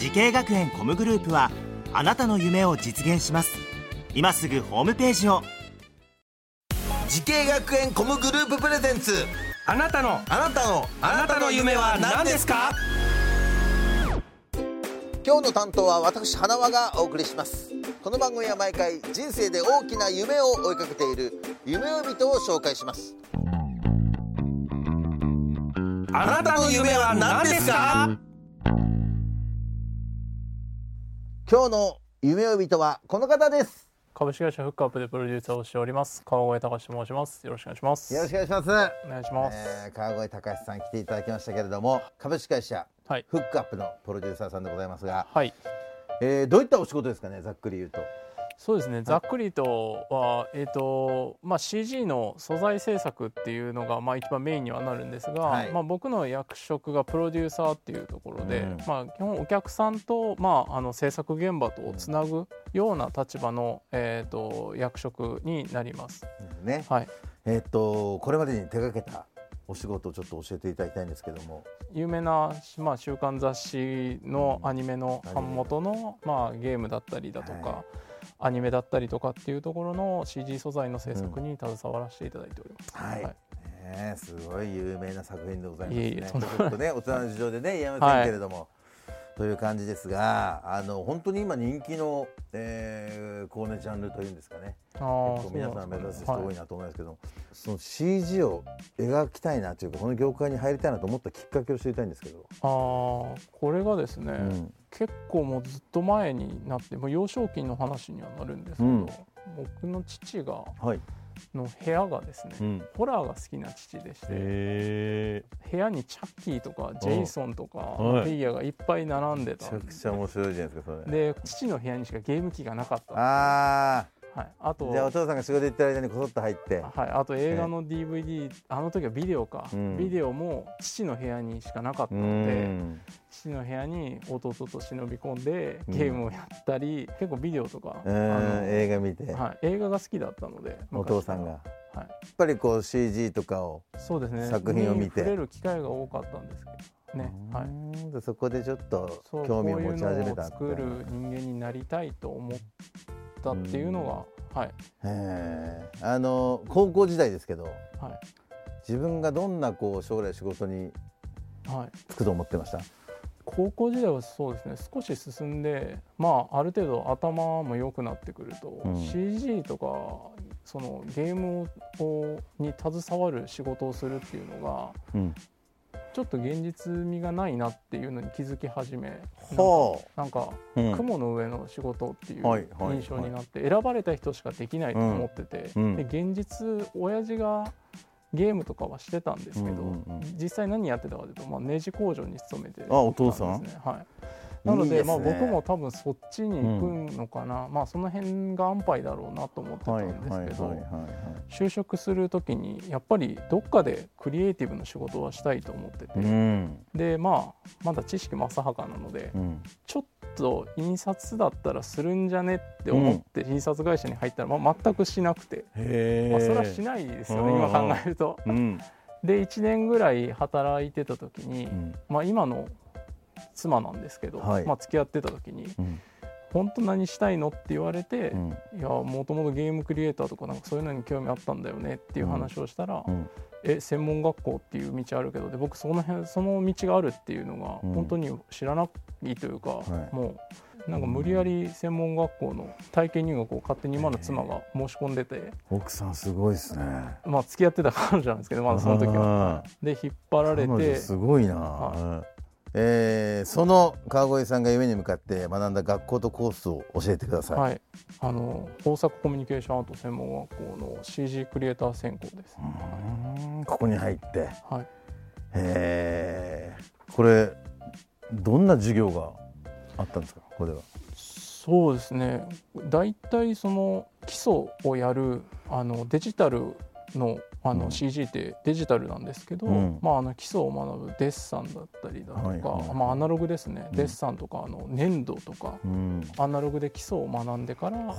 滋慶学園 COMグループはあなたの夢を実現します。今すぐホームページを。滋慶学園 COMグループプレゼンツ。あなたのあなたのあなたの夢は何ですか？今日の担当は私花輪がお送りします。この番組は毎回人生で大きな夢を追いかけている夢追い人を紹介します。あなたの夢は何ですか？今日の夢追い人はこの方です。株式会社フックアップでプロデューサーをしております。川越隆と申します。よろしくお願いします。よろしくお願いします、お願いします、えー、川越隆さん来ていただきましたけれども株式会社はい。フックアップのプロデューサーさんでございますが、はい。えー、どういったお仕事ですかねざっくり言うとそうですね。ざっくりとはえっ、とまあ CG の素材制作っていうのがまあ一番メインにはなるんですが、はい。まあ僕の役職がプロデューサーっていうところで、うん。まあ基本お客さんとまああの制作現場とをつなぐような立場のえっ、と役職になります。ね。はい。えーっとこれまでに手掛けたお仕事をちょっと教えていただきたいんですけども。有名な、まあ、週刊雑誌のアニメの版元の、まあ、ゲームだったりだとか、はアニメだったりとかっていうところの CG 素材の制作に携わらせていただいております。はい、ねえすごい有名な作品でございますね。いえいえちょっとね大人の事情でね言えませんけれども、という感じですがあの本当に今人気の、えー、コーネジャンルというんですかね。結構皆さん目指す人はい多いなと思いますけど、その CG を描きたいなというかこの業界に入りたいなと思ったきっかけを知りたいんですけど、あーこれがですね、うん結構もうずっと前になってもう幼少期の話にはなるんですけど、うん。僕の父がはい、の部屋がですね、うん。ホラーが好きな父でしてへ部屋にチャッキーとかジェイソンとかはい。フィギュアがいっぱい並んでめちゃくちゃ面白いじゃないですかそれ。で父の部屋にしかゲーム機がなかったんですよ。あはい、あとあじゃあお父さんが仕事行ってる間にこそっと入って。はい、あと映画の DVD、あの時はビデオか、うん。ビデオも父の部屋にしかなかったうのでん。父の部屋に弟と忍び込んでうん。ゲームをやったり、結構ビデオとか、うん。あの映画見て、はい、映画が好きだったのでお父さんが。はい、やっぱりこう CG とかを、そうですね。作品を見て。に触れる機会が多かったんですけどね、はい、そこでちょっと興味を持ち始めたのを作る人間になりたいと思ったっていうのが、はい。あの高校時代ですけどはい。自分がどんなこう将来仕事にはい、就くと思ってました？高校時代はそうですね少し進んでまあある程度頭も良くなってくると、うん。CG とかそのゲームをに携わる仕事をするっていうのがうんちょっと現実味がないなっていうのに気づき始めほなんか雲の上の仕事っていう印象になって選ばれた人しかできないと思ってて、うん。で現実親父がゲームとかはしてたんですけど、実際何やってたかというと、まあ、ネジ工場に勤めてあお父さん？たですねはいなのでね。まあ、僕も多分そっちに行くのかな、まあその辺が安牌だろうなと思ってたはいんですけど、就職する時にやっぱりどっかでクリエイティブな仕事はしたいと思ってて、うん。でまあまだ知識も浅はかなので、うん。ちょっと印刷だったらするんじゃねって思って印刷会社に入ったら、まあ、全くしなくて、へまあ、それはしないですよね、うん。今考えると。うん。で1年ぐらい働いてた時に、うん。まあ、今の妻なんですけど、はい。まあ、付き合ってた時にうん「本当何したいの?」って言われてうん「いやもともとゲームクリエイターとかなんかそういうのに興味あったんだよね」っていう話をしたら「うん。え専門学校っていう道あるけどで僕その辺その道があるっていうのがうん本当に知らないというか、はい。もうなんか無理やり専門学校の体験入学を勝手に今の妻が申し込んでて、奥さんすごいですね。まあ付き合ってた彼女なんですけどまだその時は。で引っ張られてすごいな、はうんえーその川越さんが夢に向かって学んだ学校とコースを教えてください、はい、あの大阪コミュニケーションアート専門学校の CG クリエイター専攻です。うん。ここに入って。はい、へえこれどんな授業があったんですか？これは。そうですね。大体その基礎をやるあのデジタルのあのうん。CG ってデジタルなんですけど、うん。まあ、あの基礎を学ぶデッサンだったりだとか、まあ、アナログですね、うん。デッサンとかあの粘土とかうんアナログで基礎を学んでからは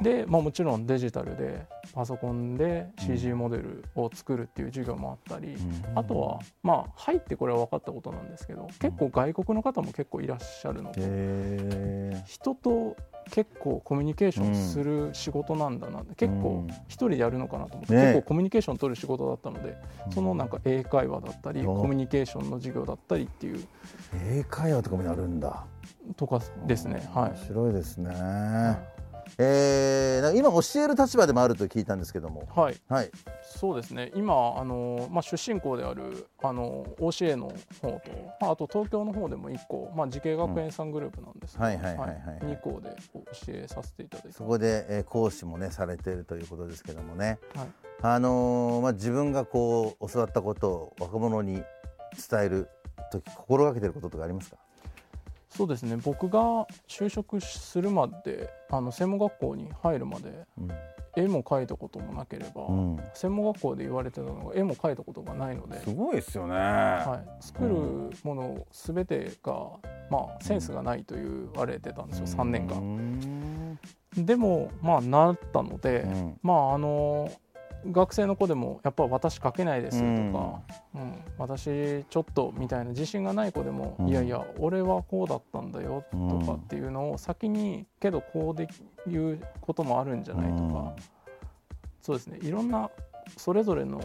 で、まあ、もちろんデジタルでパソコンで CG モデルを作るっていう授業もあったり、ああとはまあ入ってこれは分かったことなんですけど結構外国の方も結構いらっしゃるので、へ人と結構コミュニケーションする仕事なんだな。って、結構一人でやるのかなと思って、ね。結構コミュニケーション取る仕事だったので、そのなんか英会話だったりうんコミュニケーションの授業だったりっていう。英会話とかもやるんだ。とかですね。はい。面。白いですねえー、今教える立場でもあると聞いたんですけども。はい、はい。そうですね。今あの、まあ、出身校であるあの OCA の方と、まあ、あと東京の方でも1校、まあ、慈恵学園さんグループなんですけど、はいはいはいはい。はい。2校で教えさせていただいてそこで、えー講師もねされているということですけどもね、はい。あのーまあ、自分がこう教わったことを若者に伝える時心がけてることとかありますか？そうですね。僕が就職するまであの専門学校に入るまで絵も描いたこともなければ、うん、専門学校で言われてたのが絵も描いたことがないので、すごいですよね、はい、作るもの全てが、まあ、センスがないと言われてたんですよ、3年間。間、でもまあなったので、うん。まああの学生の子でもやっぱ私書けないですとか、うん。私ちょっとみたいな自信がない子でも、うん。いやいや俺はこうだったんだよとうんかっていうのを先にけどこうでいうこともあるんじゃないとか、そうですね。いろんなそれぞれの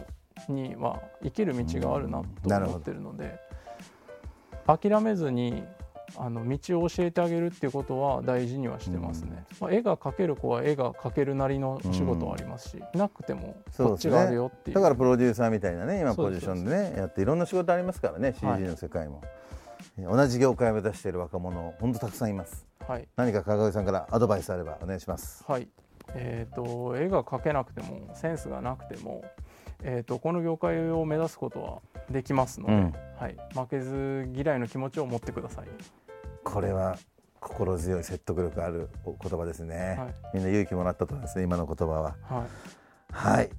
には生きる道があるなと思ってるので、諦めずにあの道を教えてあげるっていうことは大事にはしてますね、まあ、絵が描ける子は絵が描けるなりの仕事はありますし、なくてもこっちがあるよっていう。だからプロデューサーみたいなね今ポジションでねやっていろんな仕事ありますからね CG はい。の世界も、同じ業界を目指している若者本当たくさんいます。はい。何か川上さんからアドバイスあればお願いします。はい。えー、と絵が描けなくてもセンスがなくても、えー、とこの業界を目指すことはできますので、うん。はい、負けず嫌いの気持ちを持ってください。これは心強い説得力あるお言葉ですね、はい。みんな勇気もらったと思いますね今の言葉は。はい。はい。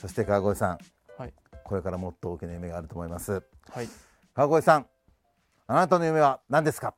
そして川越さん、はい。これからもっと大きな夢があると思います。はい。川越さんあなたの夢は何ですか？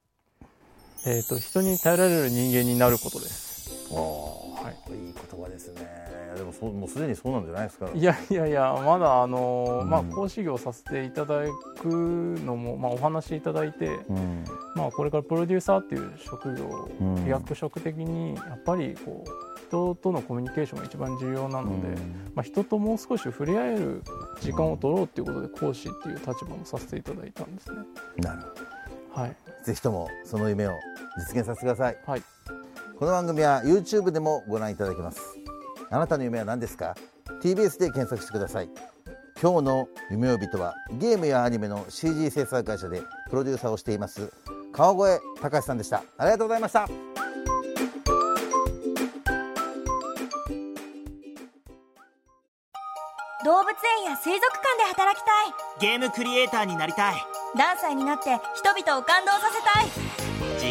えー、と人に耐えられる人間になることです。おー。はい。いい言葉ですねでもそうもうすでにそうなんじゃないですか。いや いやいやまだあのーうん。まあ講師業させていただくのも、まあ、お話しいただいて、うん。まあ、これからプロデューサーっていう職業、うん。役職的にやっぱりこう人とのコミュニケーションが一番重要なので、うん。まあ、人ともう少し触れ合える時間を取ろうっていうことで講師っていう立場もさせていただいたんですね。なるほはい、どぜひともその夢を実現させてください。はい。この番組は YouTube でもご覧いただけますあなたの夢は何ですか？TBS で検索してください。今日の夢呼人はゲームやアニメの CG 制作会社でプロデューサーをしています川越隆さんでした。ありがとうございました。動物園や水族館で働きたい。ゲームクリエイターになりたい。ダンサーになって人々を感動させたい